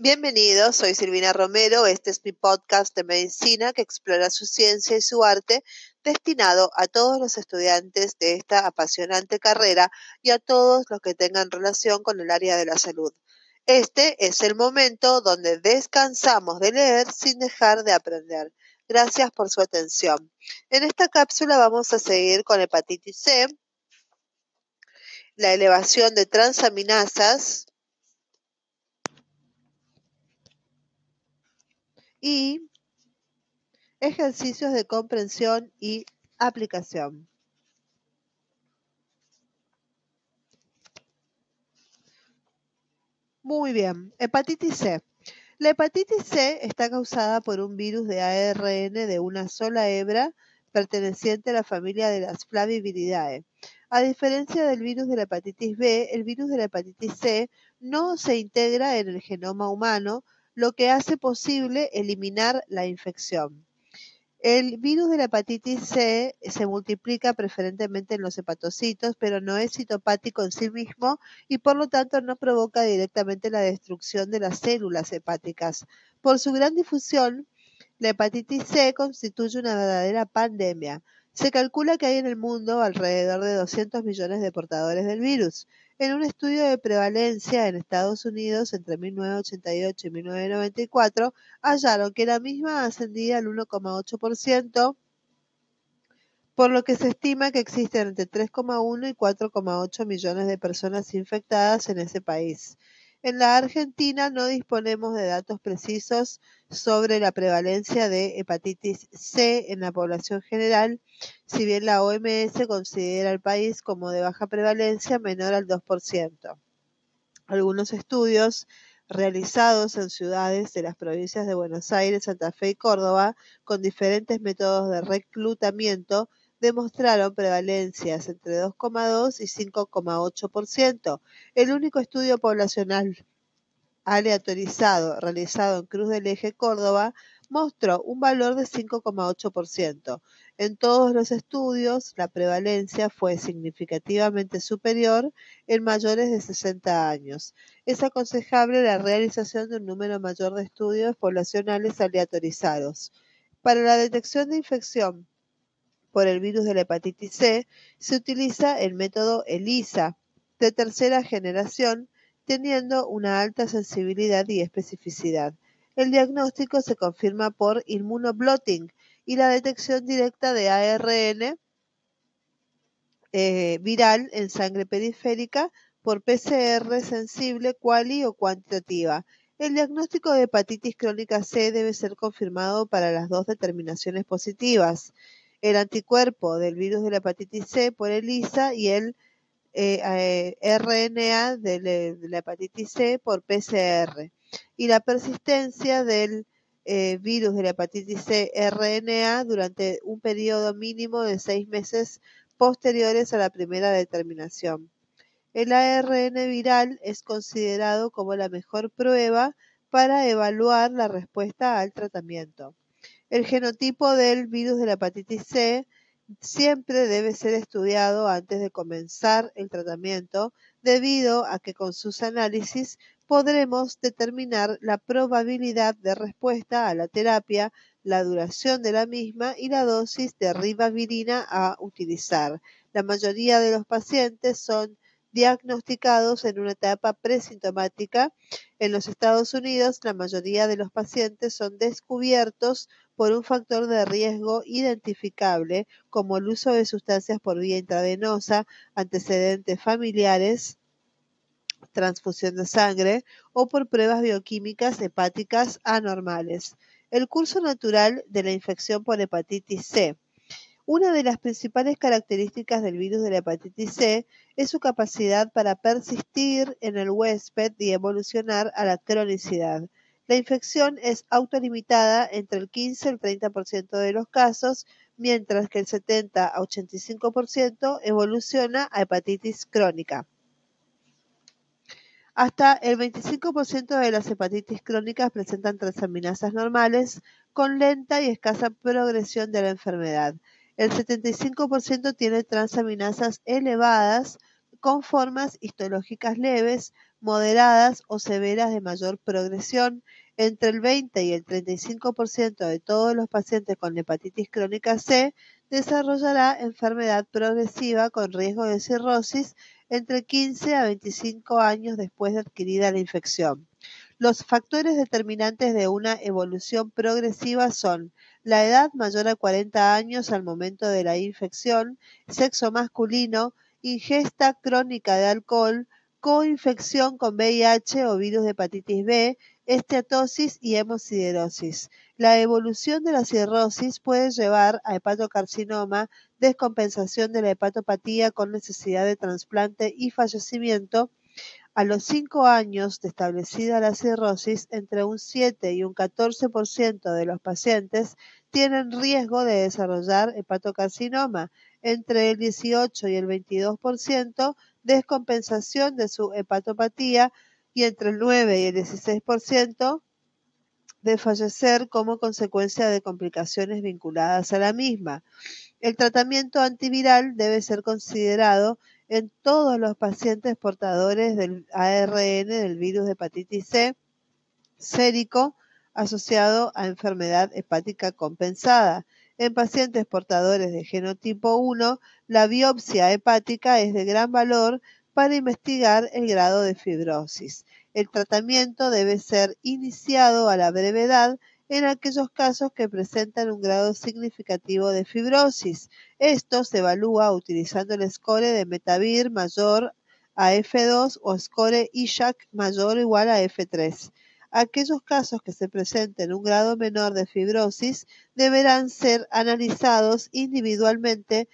Bienvenidos, soy Silvina Romero. Este es mi podcast de medicina que explora su ciencia y su arte, destinado a todos los estudiantes de esta apasionante carrera y a todos los que tengan relación con el área de la salud. Este es el momento donde descansamos de leer sin dejar de aprender. Gracias por su atención. En esta cápsula vamos a seguir con hepatitis C, la elevación de transaminasas, y ejercicios de comprensión y aplicación. Muy bien, hepatitis C. La hepatitis C está causada por un virus de ARN de una sola hebra perteneciente a la familia de las Flaviviridae. A diferencia del virus de la hepatitis B, el virus de la hepatitis C no se integra en el genoma humano, lo que hace posible eliminar la infección. El virus de la hepatitis C se multiplica preferentemente en los hepatocitos, pero no es citopático en sí mismo y por lo tanto no provoca directamente la destrucción de las células hepáticas. Por su gran difusión, la hepatitis C constituye una verdadera pandemia. Se calcula que hay en el mundo alrededor de 200 millones de portadores del virus. En un estudio de prevalencia en Estados Unidos entre 1988 y 1994, hallaron que la misma ascendía al 1,8%, por lo que se estima que existen entre 3,1 y 4,8 millones de personas infectadas en ese país. En la Argentina no disponemos de datos precisos sobre la prevalencia de hepatitis C en la población general, si bien la OMS considera el país como de baja prevalencia menor al 2%. Algunos estudios realizados en ciudades de las provincias de Buenos Aires, Santa Fe y Córdoba, con diferentes métodos de reclutamiento, demostraron prevalencias entre 2,2 y 5,8%. El único estudio poblacional aleatorizado realizado en Cruz del Eje Córdoba mostró un valor de 5,8%. En todos los estudios, la prevalencia fue significativamente superior en mayores de 60 años. Es aconsejable la realización de un número mayor de estudios poblacionales aleatorizados. Para la detección de infección por el virus de la hepatitis C, se utiliza el método ELISA de tercera generación, teniendo una alta sensibilidad y especificidad. El diagnóstico se confirma por inmunoblotting y la detección directa de ARN eh, viral en sangre periférica por PCR sensible, quali o cuantitativa. El diagnóstico de hepatitis crónica C debe ser confirmado para las dos determinaciones positivas el anticuerpo del virus de la hepatitis C por ELISA y el eh, eh, RNA de, la hepatitis C por PCR. Y la persistencia del eh, virus de la hepatitis C RNA durante un periodo mínimo de seis meses posteriores a la primera determinación. El ARN viral es considerado como la mejor prueba para evaluar la respuesta al tratamiento. El genotipo del virus de la hepatitis C siempre debe ser estudiado antes de comenzar el tratamiento debido a que con sus análisis podremos determinar la probabilidad de respuesta a la terapia, la duración de la misma y la dosis de ribavirina a utilizar. La mayoría de los pacientes son diagnosticados en una etapa presintomática. En los Estados Unidos, la mayoría de los pacientes son descubiertos por un factor de riesgo identificable, como el uso de sustancias por vía intravenosa, antecedentes familiares, transfusión de sangre o por pruebas bioquímicas hepáticas anormales. El curso natural de la infección por hepatitis C una de las principales características del virus de la hepatitis C es su capacidad para persistir en el huésped y evolucionar a la cronicidad. La infección es autolimitada entre el 15 y el 30% de los casos, mientras que el 70 a 85% evoluciona a hepatitis crónica. Hasta el 25% de las hepatitis crónicas presentan transaminasas normales con lenta y escasa progresión de la enfermedad. El 75% tiene transaminasas elevadas con formas histológicas leves, moderadas o severas de mayor progresión. Entre el 20 y el 35% de todos los pacientes con hepatitis crónica C desarrollará enfermedad progresiva con riesgo de cirrosis entre 15 a 25 años después de adquirida la infección. Los factores determinantes de una evolución progresiva son la edad mayor a 40 años al momento de la infección, sexo masculino, ingesta crónica de alcohol, coinfección con VIH o virus de hepatitis B, esteatosis y hemosiderosis. La evolución de la cirrosis puede llevar a hepatocarcinoma, descompensación de la hepatopatía con necesidad de trasplante y fallecimiento. A los 5 años de establecida la cirrosis, entre un 7 y un 14% de los pacientes tienen riesgo de desarrollar hepatocarcinoma, entre el 18 y el 22% descompensación de su hepatopatía y entre el 9 y el 16% de fallecer como consecuencia de complicaciones vinculadas a la misma. El tratamiento antiviral debe ser considerado en todos los pacientes portadores del ARN del virus de hepatitis C sérico asociado a enfermedad hepática compensada. En pacientes portadores de genotipo 1, la biopsia hepática es de gran valor para investigar el grado de fibrosis. El tratamiento debe ser iniciado a la brevedad en aquellos casos que presentan un grado significativo de fibrosis. Esto se evalúa utilizando el score de Metavir mayor a F2 o score ISHAC mayor o igual a F3. Aquellos casos que se presenten un grado menor de fibrosis deberán ser analizados individualmente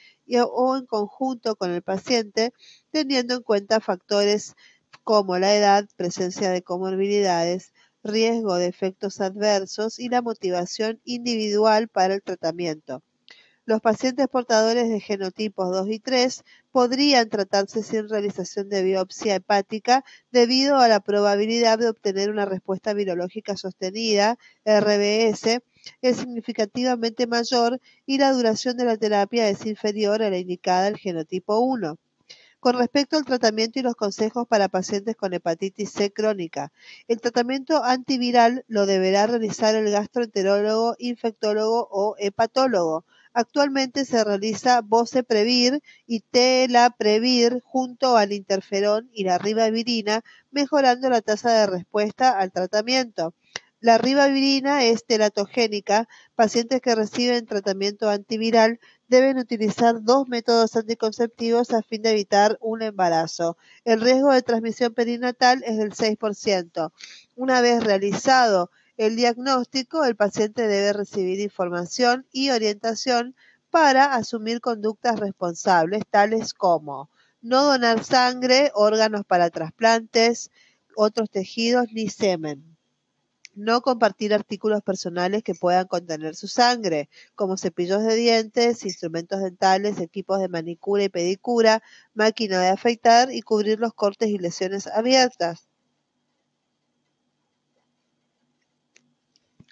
o en conjunto con el paciente, teniendo en cuenta factores como la edad, presencia de comorbilidades, riesgo de efectos adversos y la motivación individual para el tratamiento. Los pacientes portadores de genotipos 2 y 3 podrían tratarse sin realización de biopsia hepática debido a la probabilidad de obtener una respuesta virológica sostenida, RBS, es significativamente mayor y la duración de la terapia es inferior a la indicada del genotipo 1. Con respecto al tratamiento y los consejos para pacientes con hepatitis C crónica, el tratamiento antiviral lo deberá realizar el gastroenterólogo, infectólogo o hepatólogo. Actualmente se realiza Boceprevir y Telaprevir junto al interferón y la ribavirina, mejorando la tasa de respuesta al tratamiento. La ribavirina es teratogénica. Pacientes que reciben tratamiento antiviral deben utilizar dos métodos anticonceptivos a fin de evitar un embarazo. El riesgo de transmisión perinatal es del 6%. Una vez realizado el diagnóstico, el paciente debe recibir información y orientación para asumir conductas responsables, tales como no donar sangre, órganos para trasplantes, otros tejidos ni semen no compartir artículos personales que puedan contener su sangre, como cepillos de dientes, instrumentos dentales, equipos de manicura y pedicura, máquina de afeitar y cubrir los cortes y lesiones abiertas.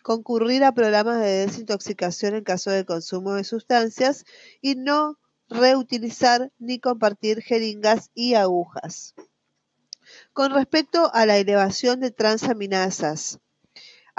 Concurrir a programas de desintoxicación en caso de consumo de sustancias y no reutilizar ni compartir jeringas y agujas. Con respecto a la elevación de transaminasas,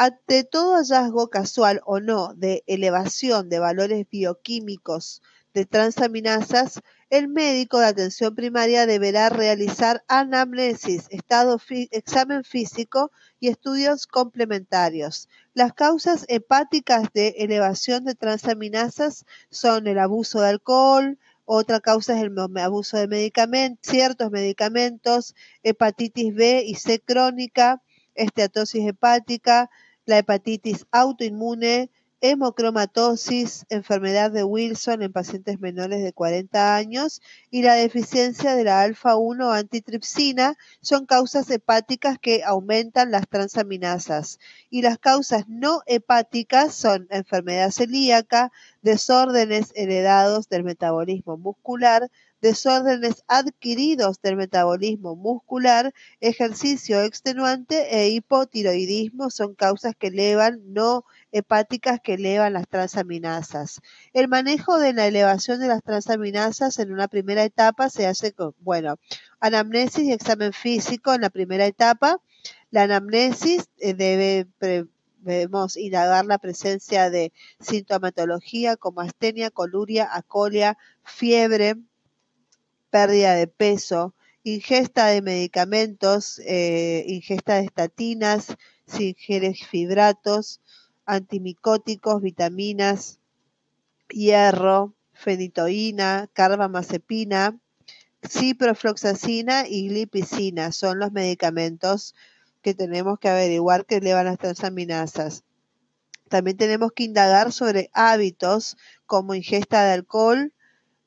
ante todo hallazgo casual o no de elevación de valores bioquímicos de transaminasas, el médico de atención primaria deberá realizar anamnesis, estado examen físico y estudios complementarios. Las causas hepáticas de elevación de transaminasas son el abuso de alcohol, otra causa es el abuso de medicamentos, ciertos medicamentos, hepatitis B y C crónica, esteatosis hepática, la hepatitis autoinmune, hemocromatosis, enfermedad de Wilson en pacientes menores de 40 años y la deficiencia de la alfa-1 antitripsina son causas hepáticas que aumentan las transaminasas. Y las causas no hepáticas son enfermedad celíaca, desórdenes heredados del metabolismo muscular, desórdenes adquiridos del metabolismo muscular, ejercicio extenuante e hipotiroidismo son causas que elevan, no hepáticas que elevan las transaminasas. El manejo de la elevación de las transaminasas en una primera etapa se hace con, bueno, anamnesis y examen físico en la primera etapa. La anamnesis eh, debe debemos indagar la presencia de sintomatología como astenia, coluria, acolia, fiebre, pérdida de peso, ingesta de medicamentos, eh, ingesta de estatinas, ingieres fibratos, antimicóticos, vitaminas, hierro, fenitoína, carbamazepina, ciprofloxacina y glipicina son los medicamentos que tenemos que averiguar que elevan las transaminasas. También tenemos que indagar sobre hábitos como ingesta de alcohol,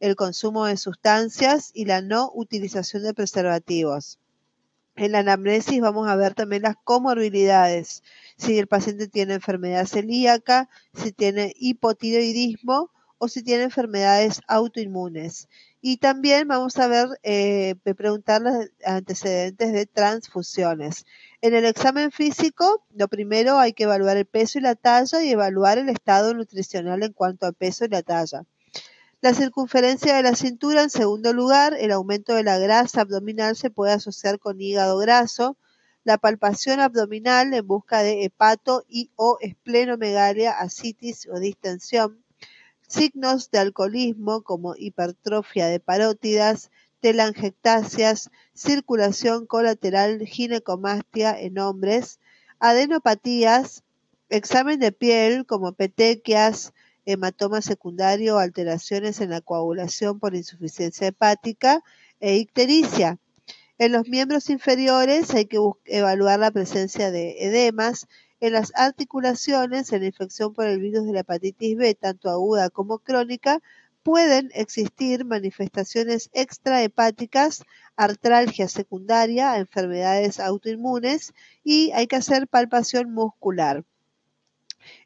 el consumo de sustancias y la no utilización de preservativos. En la anamnesis vamos a ver también las comorbilidades, si el paciente tiene enfermedad celíaca, si tiene hipotiroidismo o si tiene enfermedades autoinmunes. Y también vamos a ver, eh, preguntar los antecedentes de transfusiones. En el examen físico, lo primero hay que evaluar el peso y la talla y evaluar el estado nutricional en cuanto al peso y la talla. La circunferencia de la cintura, en segundo lugar, el aumento de la grasa abdominal se puede asociar con hígado graso, la palpación abdominal en busca de hepato y o esplenomegalia, asitis o distensión, signos de alcoholismo como hipertrofia de parótidas, telangiectasias, circulación colateral, ginecomastia en hombres, adenopatías, examen de piel como petequias, hematoma secundario, alteraciones en la coagulación por insuficiencia hepática e ictericia. En los miembros inferiores hay que evaluar la presencia de edemas. En las articulaciones, en la infección por el virus de la hepatitis B, tanto aguda como crónica, pueden existir manifestaciones extrahepáticas, artralgia secundaria, enfermedades autoinmunes y hay que hacer palpación muscular.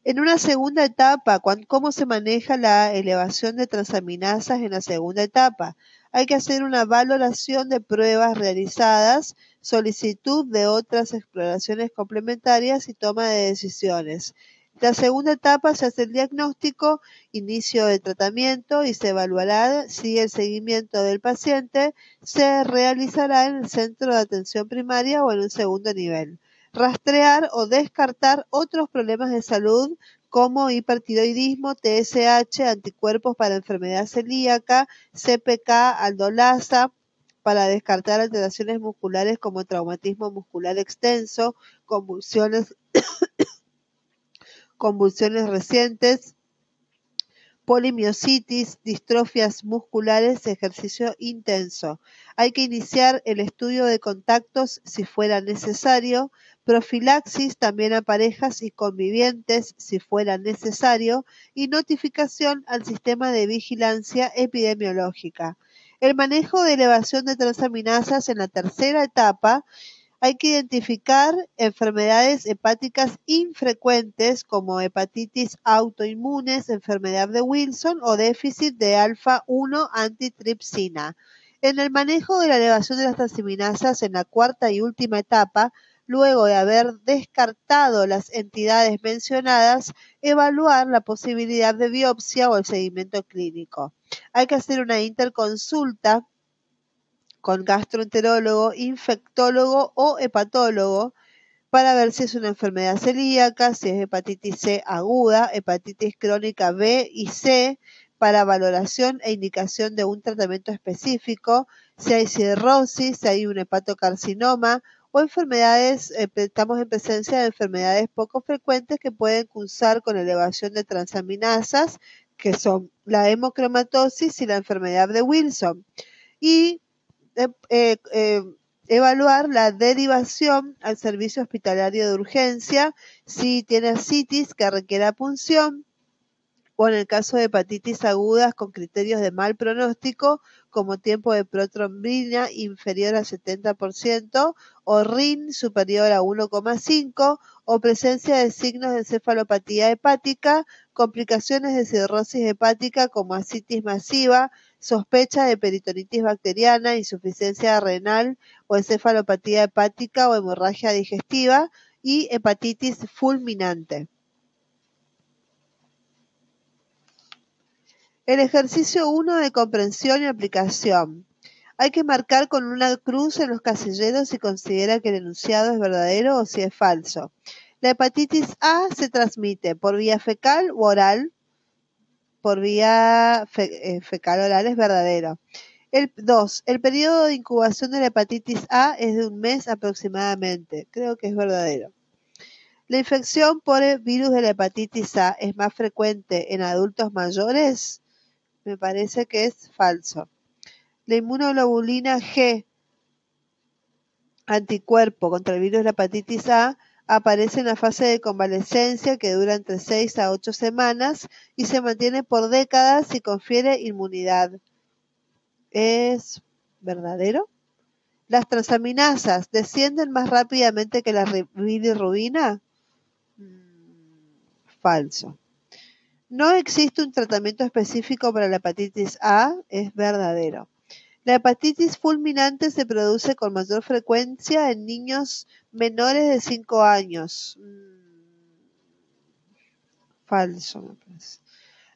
En una segunda etapa, ¿cómo se maneja la elevación de transaminasas en la segunda etapa? Hay que hacer una valoración de pruebas realizadas, solicitud de otras exploraciones complementarias y toma de decisiones. La segunda etapa se hace el diagnóstico, inicio de tratamiento y se evaluará si el seguimiento del paciente se realizará en el centro de atención primaria o en un segundo nivel rastrear o descartar otros problemas de salud como hipertiroidismo, TSH, anticuerpos para enfermedad celíaca, CPK, aldolasa, para descartar alteraciones musculares como traumatismo muscular extenso, convulsiones, convulsiones recientes, polimiositis, distrofias musculares, ejercicio intenso. Hay que iniciar el estudio de contactos si fuera necesario, profilaxis también a parejas y convivientes si fuera necesario y notificación al sistema de vigilancia epidemiológica. El manejo de elevación de transaminasas en la tercera etapa hay que identificar enfermedades hepáticas infrecuentes como hepatitis autoinmunes, enfermedad de Wilson o déficit de alfa-1 antitripsina. En el manejo de la elevación de las transaminasas en la cuarta y última etapa, luego de haber descartado las entidades mencionadas, evaluar la posibilidad de biopsia o el seguimiento clínico. Hay que hacer una interconsulta con gastroenterólogo, infectólogo o hepatólogo para ver si es una enfermedad celíaca, si es hepatitis C aguda, hepatitis crónica B y C, para valoración e indicación de un tratamiento específico, si hay cirrosis, si hay un hepatocarcinoma o enfermedades, eh, estamos en presencia de enfermedades poco frecuentes que pueden cursar con elevación de transaminasas, que son la hemocromatosis y la enfermedad de Wilson. Y eh, eh, evaluar la derivación al servicio hospitalario de urgencia si tiene citis que requiera punción o en el caso de hepatitis agudas con criterios de mal pronóstico, como tiempo de protrombina inferior al 70%, o RIN superior a 1,5, o presencia de signos de encefalopatía hepática, complicaciones de cirrosis hepática como ascitis masiva, sospecha de peritonitis bacteriana, insuficiencia renal o encefalopatía hepática o hemorragia digestiva y hepatitis fulminante. El ejercicio 1 de comprensión y aplicación. Hay que marcar con una cruz en los casilleros si considera que el enunciado es verdadero o si es falso. La hepatitis A se transmite por vía fecal o oral. Por vía eh, fecal oral es verdadero. El 2. El periodo de incubación de la hepatitis A es de un mes aproximadamente. Creo que es verdadero. La infección por el virus de la hepatitis A es más frecuente en adultos mayores me parece que es falso. La inmunoglobulina G, anticuerpo contra el virus de la hepatitis A, aparece en la fase de convalescencia que dura entre 6 a 8 semanas y se mantiene por décadas y confiere inmunidad. ¿Es verdadero? ¿Las transaminasas descienden más rápidamente que la bilirrubina? Mm, falso. No existe un tratamiento específico para la hepatitis A, es verdadero. La hepatitis fulminante se produce con mayor frecuencia en niños menores de 5 años. Mm, falso, me parece.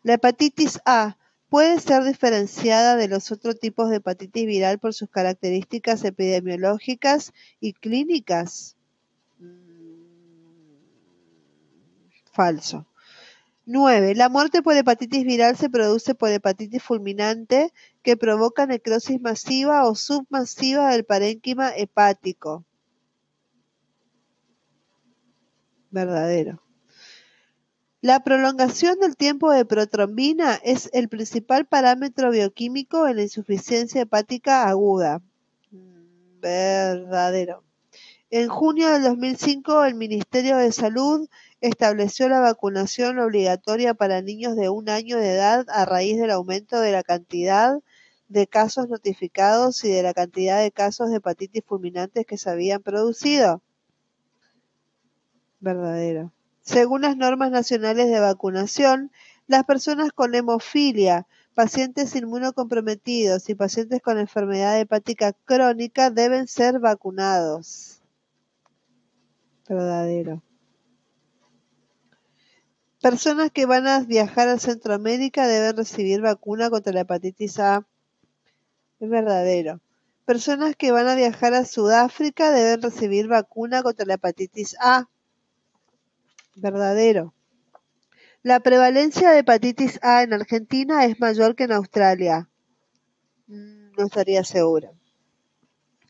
La hepatitis A puede ser diferenciada de los otros tipos de hepatitis viral por sus características epidemiológicas y clínicas. Mm, falso. 9. La muerte por hepatitis viral se produce por hepatitis fulminante que provoca necrosis masiva o submasiva del parénquima hepático. Verdadero. La prolongación del tiempo de protrombina es el principal parámetro bioquímico en la insuficiencia hepática aguda. Verdadero. En junio del 2005, el Ministerio de Salud estableció la vacunación obligatoria para niños de un año de edad a raíz del aumento de la cantidad de casos notificados y de la cantidad de casos de hepatitis fulminantes que se habían producido. Verdadero. Según las normas nacionales de vacunación, las personas con hemofilia, pacientes inmunocomprometidos y pacientes con enfermedad hepática crónica deben ser vacunados. Verdadero. Personas que van a viajar a Centroamérica deben recibir vacuna contra la hepatitis A. Es verdadero. Personas que van a viajar a Sudáfrica deben recibir vacuna contra la hepatitis A. Verdadero. La prevalencia de hepatitis A en Argentina es mayor que en Australia. Mm, no estaría segura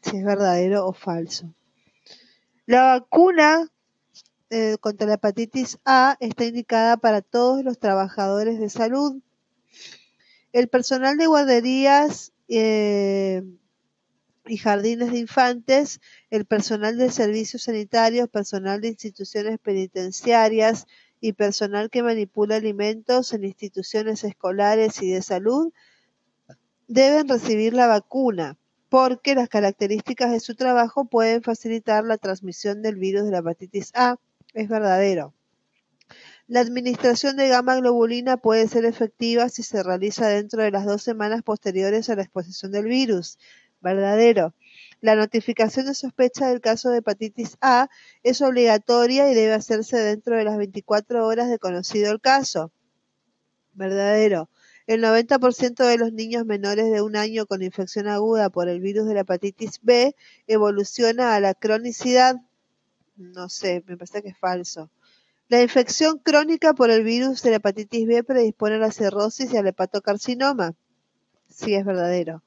si es verdadero o falso. La vacuna eh, contra la hepatitis A está indicada para todos los trabajadores de salud. El personal de guarderías eh, y jardines de infantes, el personal de servicios sanitarios, personal de instituciones penitenciarias y personal que manipula alimentos en instituciones escolares y de salud deben recibir la vacuna porque las características de su trabajo pueden facilitar la transmisión del virus de la hepatitis A es verdadero. La administración de gamma globulina puede ser efectiva si se realiza dentro de las dos semanas posteriores a la exposición del virus. Verdadero. La notificación de sospecha del caso de hepatitis A es obligatoria y debe hacerse dentro de las 24 horas de conocido el caso. Verdadero. El 90% de los niños menores de un año con infección aguda por el virus de la hepatitis B evoluciona a la cronicidad no sé, me parece que es falso. La infección crónica por el virus de la hepatitis B predispone a la cirrosis y al hepatocarcinoma. Sí, es verdadero.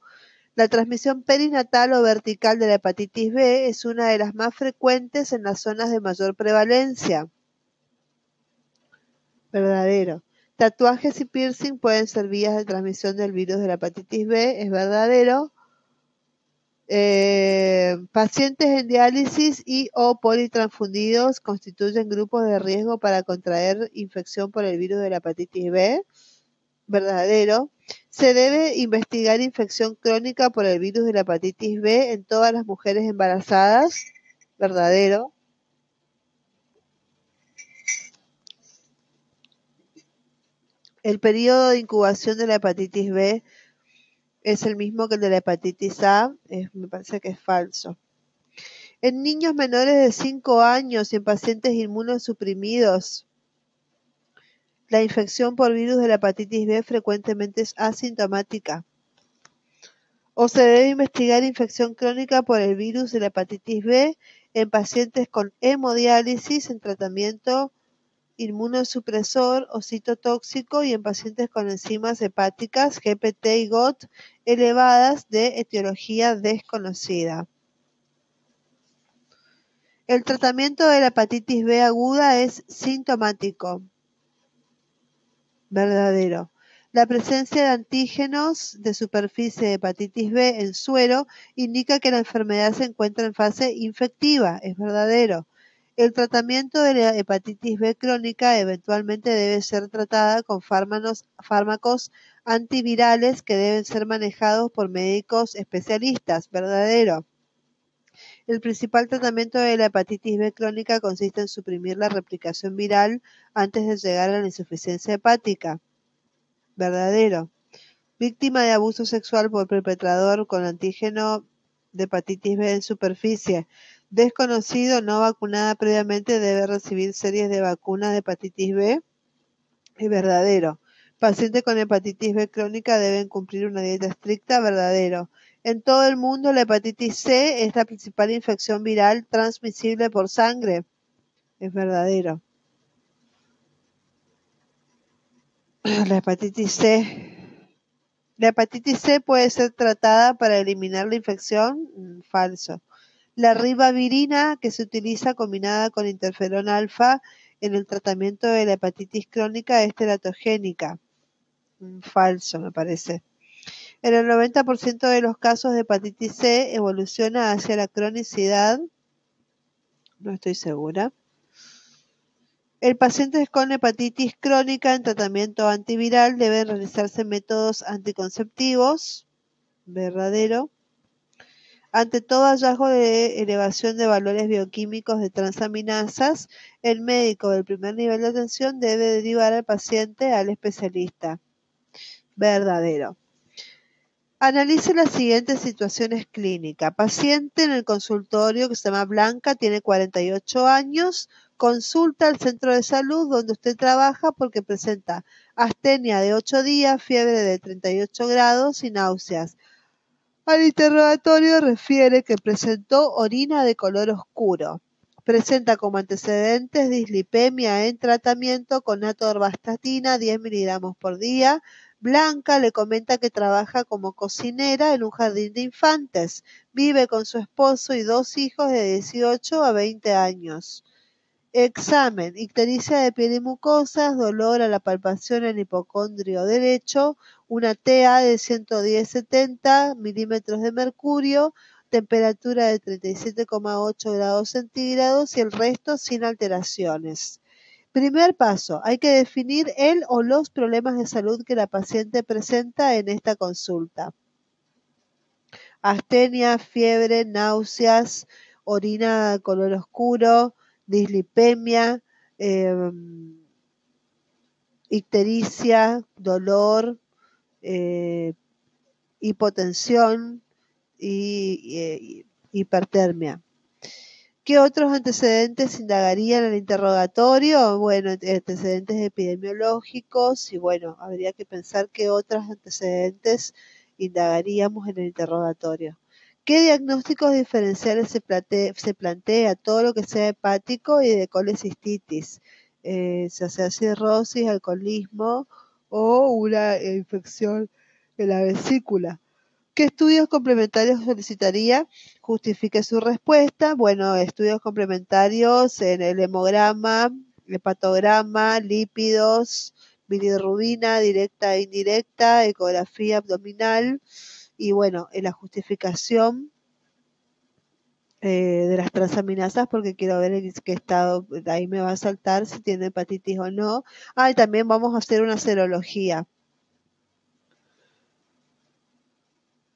La transmisión perinatal o vertical de la hepatitis B es una de las más frecuentes en las zonas de mayor prevalencia. Verdadero. Tatuajes y piercing pueden ser vías de transmisión del virus de la hepatitis B. Es verdadero. Eh, pacientes en diálisis y o politransfundidos constituyen grupos de riesgo para contraer infección por el virus de la hepatitis B. Verdadero. Se debe investigar infección crónica por el virus de la hepatitis B en todas las mujeres embarazadas. Verdadero. El periodo de incubación de la hepatitis B es el mismo que el de la hepatitis A, me parece que es falso. En niños menores de 5 años y en pacientes inmunosuprimidos, la infección por virus de la hepatitis B frecuentemente es asintomática. O se debe investigar infección crónica por el virus de la hepatitis B en pacientes con hemodiálisis en tratamiento inmunosupresor o citotóxico y en pacientes con enzimas hepáticas GPT y GOT elevadas de etiología desconocida. El tratamiento de la hepatitis B aguda es sintomático. Verdadero. La presencia de antígenos de superficie de hepatitis B en suero indica que la enfermedad se encuentra en fase infectiva. Es verdadero. El tratamiento de la hepatitis B crónica eventualmente debe ser tratada con fármacos antivirales que deben ser manejados por médicos especialistas. Verdadero. El principal tratamiento de la hepatitis B crónica consiste en suprimir la replicación viral antes de llegar a la insuficiencia hepática. Verdadero. Víctima de abuso sexual por perpetrador con antígeno de hepatitis B en superficie desconocido no vacunada previamente debe recibir series de vacunas de hepatitis B. Es verdadero. Pacientes con hepatitis B crónica deben cumplir una dieta estricta. Verdadero. En todo el mundo la hepatitis C es la principal infección viral transmisible por sangre. Es verdadero. La hepatitis C. La hepatitis C puede ser tratada para eliminar la infección. Mm, falso. La ribavirina, que se utiliza combinada con interferón alfa en el tratamiento de la hepatitis crónica, es teratogénica. Falso, me parece. En el 90% de los casos de hepatitis C evoluciona hacia la cronicidad. No estoy segura. El paciente con hepatitis crónica en tratamiento antiviral debe realizarse métodos anticonceptivos. Verdadero. Ante todo hallazgo de elevación de valores bioquímicos de transaminasas, el médico del primer nivel de atención debe derivar al paciente al especialista. Verdadero. Analice las siguientes situaciones clínicas. Paciente en el consultorio que se llama Blanca, tiene 48 años, consulta al centro de salud donde usted trabaja porque presenta astenia de 8 días, fiebre de 38 grados y náuseas. Al interrogatorio refiere que presentó orina de color oscuro. Presenta como antecedentes dislipemia en tratamiento con atorvastatina 10 miligramos por día. Blanca le comenta que trabaja como cocinera en un jardín de infantes. Vive con su esposo y dos hijos de 18 a 20 años. Examen. Ictericia de piel y mucosas, dolor a la palpación en hipocondrio derecho, una TA de 110-70 milímetros de mercurio, temperatura de 37,8 grados centígrados y el resto sin alteraciones. Primer paso, hay que definir el o los problemas de salud que la paciente presenta en esta consulta. Astenia, fiebre, náuseas, orina color oscuro, dislipemia, em, ictericia, dolor, eh, hipotensión y, hipertermia. ¿Qué otros antecedentes indagarían en el interrogatorio? Bueno, antecedentes epidemiológicos y bueno, habría que pensar qué otros antecedentes indagaríamos en el interrogatorio. ¿Qué diagnósticos diferenciales se, plantea? Todo lo que sea hepático y de colecistitis, eh, se hace cirrosis, alcoholismo o una infección en la vesícula. ¿Qué estudios complementarios solicitaría? Justifique su respuesta. Bueno, estudios complementarios en el hemograma, hepatograma, lípidos, bilirrubina directa e indirecta, ecografía abdominal, y bueno, en la justificación eh, de las transaminasas porque quiero ver en qué estado, ahí me va a saltar si tiene hepatitis o no. Ah, y también vamos a hacer una serología.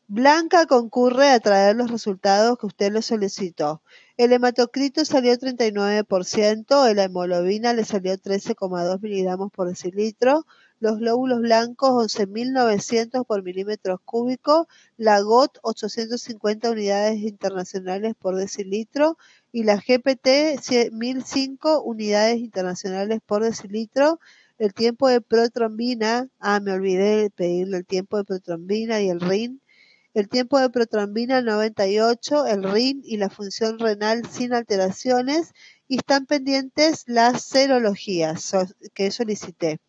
Blanca concurre a traer los resultados que usted le solicitó. El hematocrito salió 39%, la hemoglobina le salió 13,2 miligramos por decilitro, los glóbulos blancos 11.900 por milímetros cúbicos, la GOT 850 unidades internacionales por decilitro y la GPT 1005 unidades internacionales por decilitro. El tiempo de protrombina, ah, me olvidé de pedirle el tiempo de protrombina y el RIN. El tiempo de protrombina 98, el RIN y la función renal sin alteraciones y están pendientes las serologías que solicité.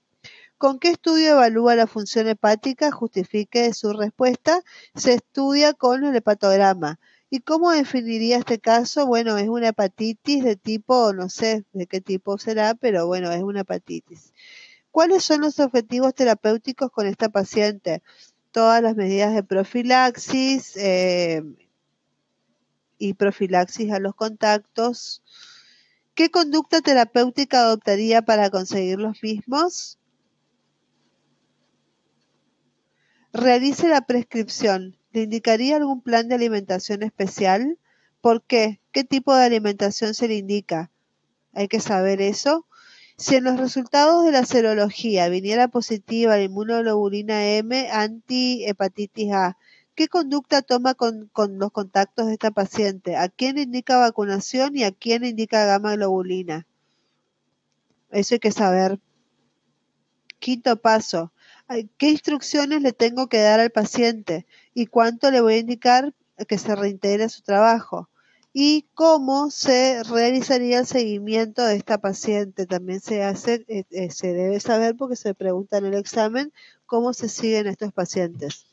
¿Con qué estudio evalúa la función hepática? Justifique su respuesta. Se estudia con el hepatograma. ¿Y cómo definiría este caso? Bueno, es una hepatitis de tipo, no sé de qué tipo será, pero bueno, es una hepatitis. ¿Cuáles son los objetivos terapéuticos con esta paciente? Todas las medidas de profilaxis eh, y profilaxis a los contactos. ¿Qué conducta terapéutica adoptaría para conseguir los mismos? Realice la prescripción. ¿Le indicaría algún plan de alimentación especial? ¿Por qué? ¿Qué tipo de alimentación se le indica? Hay que saber eso. Si en los resultados de la serología viniera positiva la inmunoglobulina M anti-hepatitis A, ¿qué conducta toma con, con, los contactos de esta paciente? ¿A quién indica vacunación y a quién indica gamma globulina? Eso hay que saber. Quinto paso, qué instrucciones le tengo que dar al paciente y cuánto le voy a indicar que se reintegre a su trabajo y cómo se realizaría el seguimiento de esta paciente. También se hace, eh, eh, se debe saber porque se pregunta en el examen cómo se siguen estos pacientes.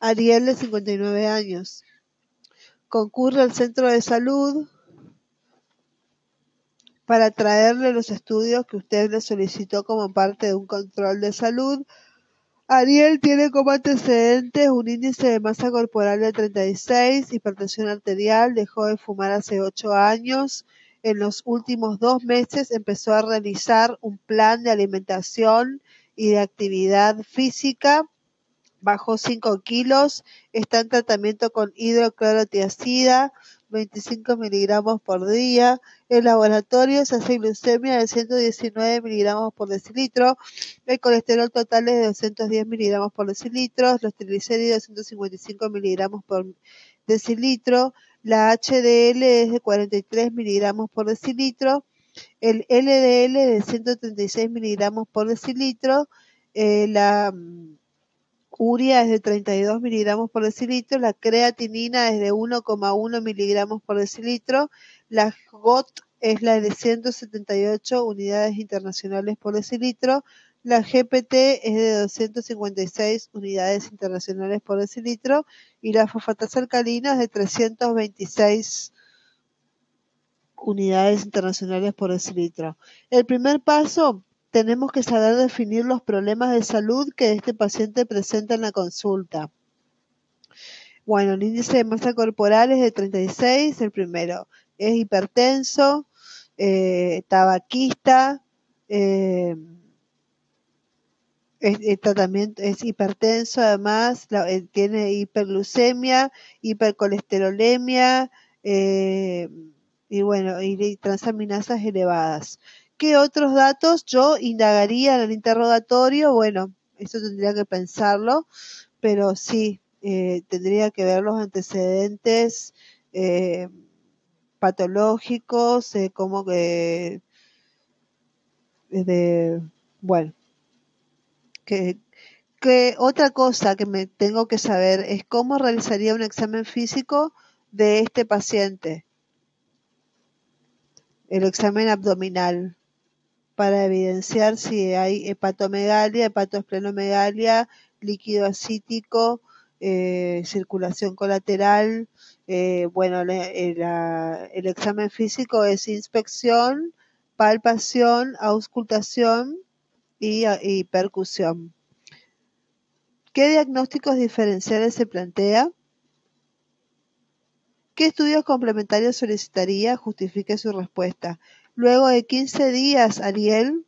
Ariel de 59 años concurre al centro de salud para traerle los estudios que usted le solicitó como parte de un control de salud. Ariel tiene como antecedentes un índice de masa corporal de 36, hipertensión arterial, dejó de fumar hace 8 años. En los últimos dos meses empezó a realizar un plan de alimentación y de actividad física bajó 5 kilos, está en tratamiento con hidroclorotiazida, 25 miligramos por día. El laboratorio se hace glucemia de 119 miligramos por decilitro. El colesterol total es de 210 miligramos por decilitro. Los triglicéridos 155 miligramos por decilitro. La HDL es de 43 miligramos por decilitro. El LDL de 136 miligramos por decilitro. Eh, la uria es de 32 miligramos por decilitro, la creatinina es de 1,1 miligramos por decilitro, la GOT es la de 178 unidades internacionales por decilitro, la GPT es de 256 unidades internacionales por decilitro y la fosfatasa alcalina es de 326 unidades internacionales por decilitro. El primer paso tenemos que saber definir los problemas de salud que este paciente presenta en la consulta. Bueno, el índice de masa corporal es de 36, el primero. Es hipertenso, eh, tabaquista, eh, es, es hipertenso, además eh, tiene hiperglucemia, hipercolesterolemia y bueno, y transaminasas elevadas. ¿Qué otros datos yo indagaría en el interrogatorio? Bueno, eso tendría que pensarlo, pero sí, eh, tendría que ver los antecedentes eh, patológicos, eh, como que, de, bueno, que otra cosa que me tengo que saber es cómo realizaría un examen físico de este paciente. El examen abdominal para evidenciar si hay hepatomegalia, hepatoesplenomegalia, líquido acítico, eh, circulación colateral. Eh, bueno, eh, el examen físico es inspección, palpación, auscultación y, percusión. ¿Qué diagnósticos diferenciales se plantea? ¿Qué estudios complementarios solicitaría? Justifique su respuesta. Luego de 15 días, Ariel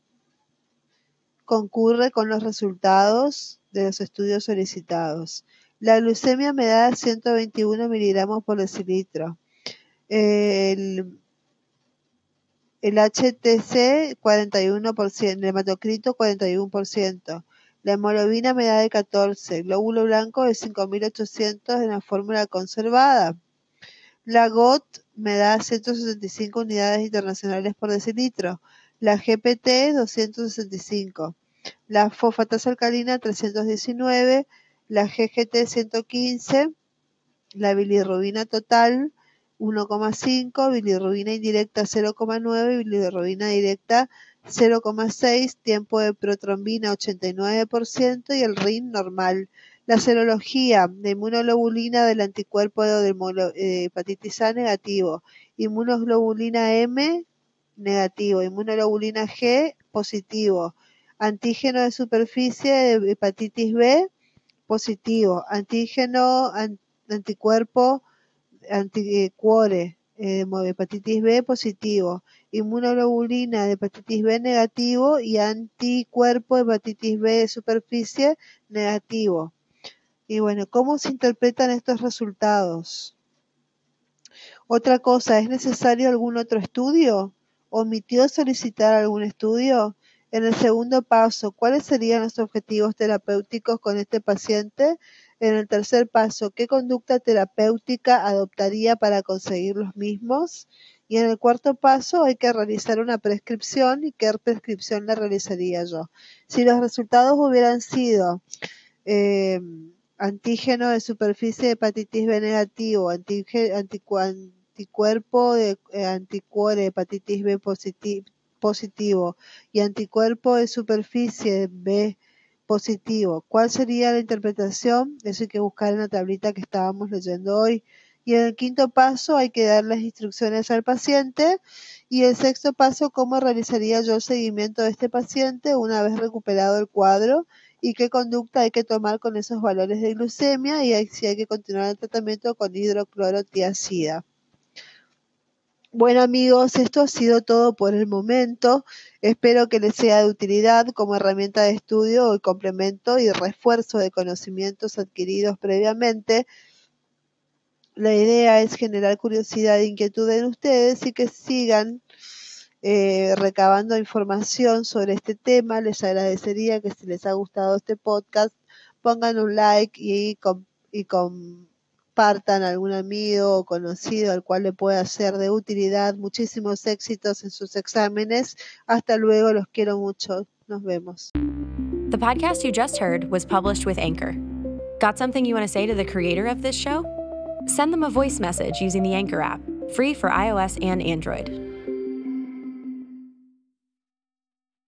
concurre con los resultados de los estudios solicitados. La glucemia me da 121 miligramos por decilitro. El el HTC 41%, el hematocrito 41%, la hemoglobina me da de 14, el glóbulo blanco de 5800 en la fórmula conservada. La GOT me da 165 unidades internacionales por decilitro, la GPT 265, la fosfatasa alcalina 319, la GGT 115, la bilirrubina total 1,5, bilirrubina indirecta 0,9, bilirrubina directa 0,6, tiempo de protrombina 89% y el RIN normal. La serología de inmunoglobulina del anticuerpo de eh, hepatitis A negativo, inmunoglobulina M negativo, inmunoglobulina G positivo, antígeno de superficie de hepatitis B positivo, antígeno anticuerpo anticuore eh, de hepatitis B positivo, inmunoglobulina de hepatitis B negativo y anticuerpo de hepatitis B de superficie negativo. Y bueno, ¿cómo se interpretan estos resultados? Otra cosa, ¿es necesario algún otro estudio? ¿Omitió solicitar algún estudio? En el segundo paso, ¿cuáles serían los objetivos terapéuticos con este paciente? En el tercer paso, ¿qué conducta terapéutica adoptaría para conseguir los mismos? Y en el cuarto paso hay que realizar una prescripción y qué prescripción le realizaría yo. Si los resultados hubieran sido eh, antígeno de superficie de hepatitis B negativo, anticuerpo de eh, anticuore hepatitis B positivo y anticuerpo de superficie B positivo. ¿Cuál sería la interpretación? Eso hay que buscar en la tablita que estábamos leyendo hoy. Y en el quinto paso hay que dar las instrucciones al paciente. Y el sexto paso, cómo realizaría yo el seguimiento de este paciente una vez recuperado el cuadro y qué conducta hay que tomar con esos valores de glucemia y si hay que continuar el tratamiento con hidroclorotiazida. Bueno amigos, esto ha sido todo por el momento. Espero que les sea de utilidad como herramienta de estudio y complemento y refuerzo de conocimientos adquiridos previamente. La idea es generar curiosidad e inquietud en ustedes y que sigan eh, recabando información sobre este tema. Les agradecería que si les ha gustado este podcast pongan un like y, y con partan algún amigo o conocido al cual le pueda ser de utilidad. Muchísimos éxitos en sus exámenes. Hasta luego, los quiero mucho. Nos vemos. The podcast you just heard was published with Anchor. Got something you want to say to the creator of this show? Send them a voice message using the Anchor app, free for iOS and Android.